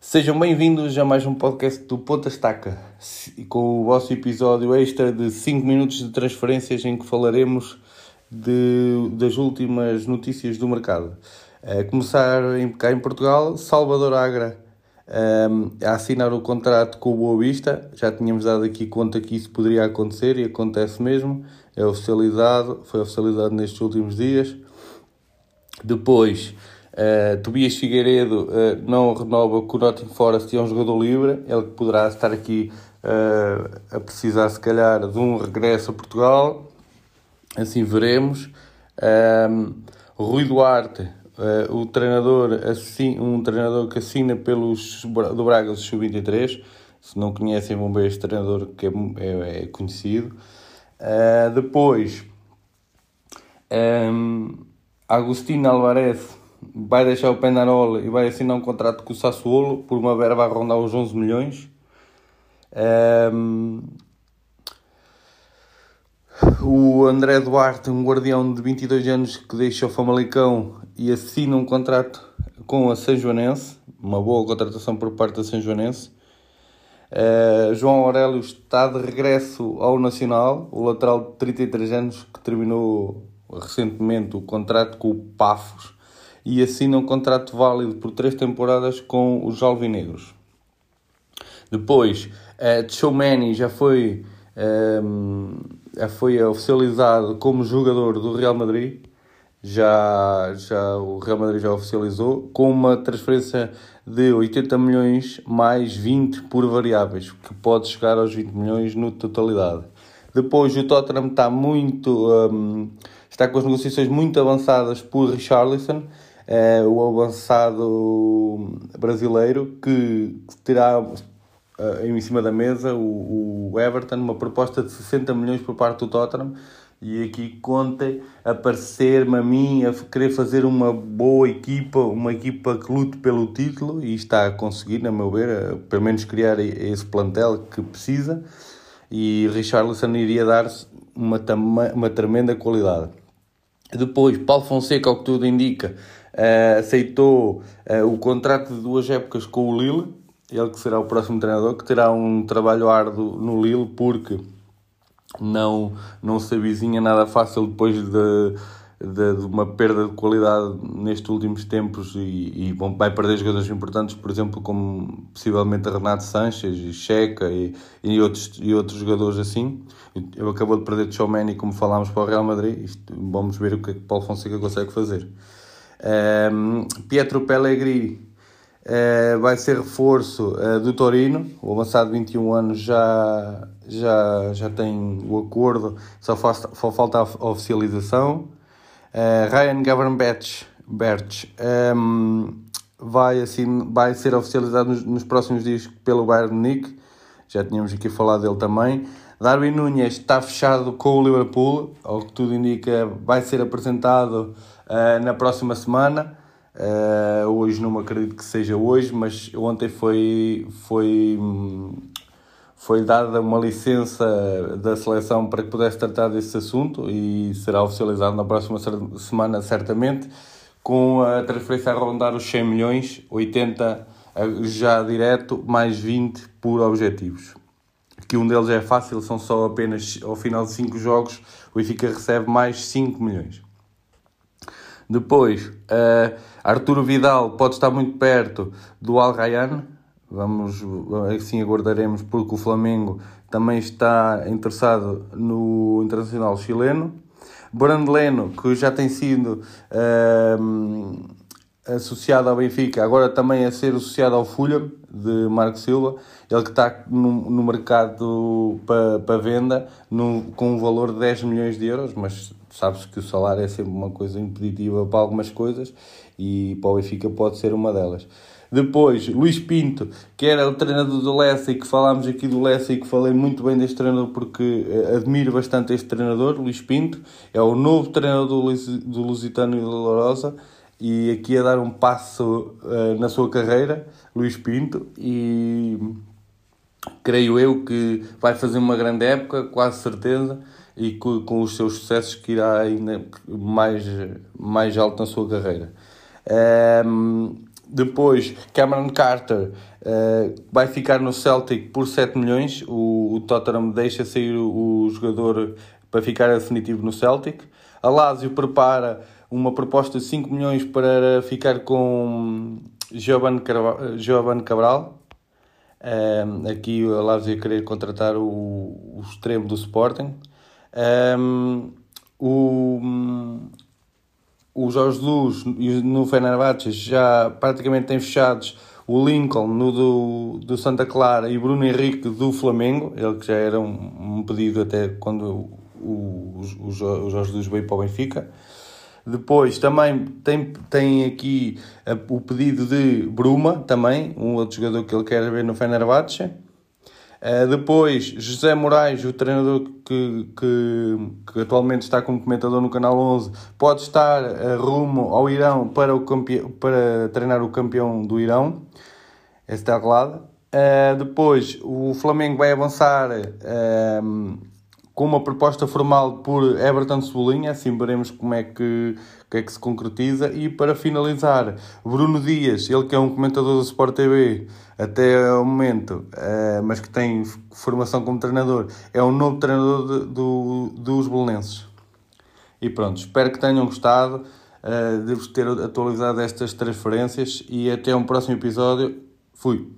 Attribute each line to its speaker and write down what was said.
Speaker 1: Sejam bem-vindos a mais um podcast do Ponta Estaca, com o vosso episódio extra de 5 minutos de transferências em que falaremos de, das últimas notícias do mercado. A começar em, cá em Portugal, Salvador Agra um, a assinar o contrato com o Boa Vista. Já tínhamos dado aqui conta que isso poderia acontecer e acontece mesmo. É oficializado, foi oficializado nestes últimos dias. Depois, Uh, Tobias Figueiredo uh, não renova com o Nottingham Forest e é um jogador livre. Ele poderá estar aqui uh, a precisar, se calhar, de um regresso a Portugal. Assim veremos. Um, Rui Duarte, o treinador, assim, um treinador que assina pelos do Braga Sub-23. Se não conhecem, vão ver este treinador que é, é, é conhecido. depois, um, Agostinho Alvarez vai deixar o Penarol e vai assinar um contrato com o Sassuolo por uma verba a rondar os 11 milhões. Um, o André Duarte, um guardião de 22 anos que deixa o Famalicão e assina um contrato com a São Joanense, uma boa contratação por parte da São Joanense. Uh, João Aurélio está de regresso ao Nacional, o lateral de 33 anos que terminou recentemente o contrato com o Pafos e assina um contrato válido por três temporadas com os Alvinegros. Depois, uh, já foi, um, já foi oficializado como jogador do Real Madrid. Já, já o Real Madrid já oficializou com uma transferência de 80 milhões mais 20 por variáveis, que pode chegar aos 20 milhões no totalidade. Depois o Tottenham está muito um, está com as negociações muito avançadas por Richarlison é o avançado brasileiro que terá eh, em cima da mesa o, Everton uma proposta de 60 milhões por parte do Tottenham. E aqui contem a parecer-me a mim a querer fazer uma boa equipa, uma equipa que lute pelo título. E está a conseguir, na meu ver, pelo menos criar esse plantel que precisa. E Richarlison iria dar uma, uma tremenda qualidade. Depois, Paulo Fonseca, ao que tudo indica, aceitou uh, o contrato de duas épocas com o Lille, ele que será o próximo treinador, que terá um trabalho árduo no Lille, porque não, não se avizinha nada fácil depois de, de, de uma perda de qualidade nestes últimos tempos e, e bom, vai perder jogadores importantes, por exemplo, como possivelmente Renato Sanches e Checa e, e, outros, e outros jogadores assim. Eu acabou de perder Chomeni, como falámos para o Real Madrid. Isto, vamos ver o que é que Paulo Fonseca consegue fazer. Um, Pietro Pellegrini uh, vai ser reforço uh, do Torino, o avançado de 21 anos já, já, já tem o acordo, só falta a oficialização. Uh, Ryan Gavranberch um, vai, assim, vai ser oficializado nos, nos próximos dias pelo Bayern Munique, já tínhamos aqui falado dele também. Darwin Nunes está fechado com o Liverpool, ao que tudo indica, vai ser apresentado uh, na próxima semana. Uh, hoje não me acredito que seja hoje, mas ontem foi, foi, foi dada uma licença da seleção para que pudesse tratar desse assunto e será oficializado na próxima semana, certamente, com a transferência a rondar os 100 milhões, 80 já direto, mais 20 por objetivos. Que um deles é fácil, são só apenas ao final de 5 jogos, o Benfica recebe mais 5 milhões. Depois, uh, Arturo Vidal pode estar muito perto do Al Rayyan. Vamos, assim aguardaremos, porque o Flamengo também está interessado no internacional chileno. Brandleno, que já tem sido uh, associado ao Benfica, agora também a ser associado ao Fulham, de Marco Silva. Ele que está no, no mercado para pa venda no, com um valor de 10 milhões de euros, mas sabes que o salário é sempre uma coisa impeditiva para algumas coisas e para o Benfica pode ser uma delas. Depois, Luís Pinto, que era o treinador do Lessa e que falámos aqui do Lessa e que falei muito bem deste treinador porque eh, admiro bastante este treinador, Luís Pinto, é o novo treinador do, Lusitano e do Lourosa e aqui a dar um passo uh, na sua carreira, Luís Pinto, e creio eu que vai fazer uma grande época, quase certeza e com, com os seus sucessos que irá ainda mais, mais alto na sua carreira. Um, depois, Cameron Carter uh, vai ficar no Celtic por 7 milhões. O, o Tottenham deixa sair o, o jogador para ficar definitivo no Celtic. A Lazio prepara uma proposta de 5 milhões para ficar com Giovanni Cabral. Um, aqui a Lazio querer contratar o, o extremo do Sporting. Um, o, o Jorge Luz no Fenerbahçe já praticamente tem fechados o Lincoln no do, do Santa Clara e Bruno Henrique do Flamengo, ele que já era um, um pedido até quando o, o, o Jorge Luz veio para o Benfica. Depois também tem, tem aqui o pedido de Bruma, também, um outro jogador que ele quer ver no Fenerbahçe. Uh, depois, José Moraes, o treinador que, que, que, atualmente está como comentador no Canal 11, pode estar uh, rumo ao Irão para, o para treinar o campeão do Irão, está claro. Uh, depois, o Flamengo vai avançar com uma proposta formal por Everton Cebolinha, assim veremos como é que, que, é que se concretiza. E para finalizar, Bruno Dias, ele que é um comentador do Sport TV até o momento, uh, mas que tem formação como treinador, é o novo treinador de, do, dos Belenenses. E pronto, espero que tenham gostado uh, de vos ter atualizado estas transferências e até um próximo episódio. Fui!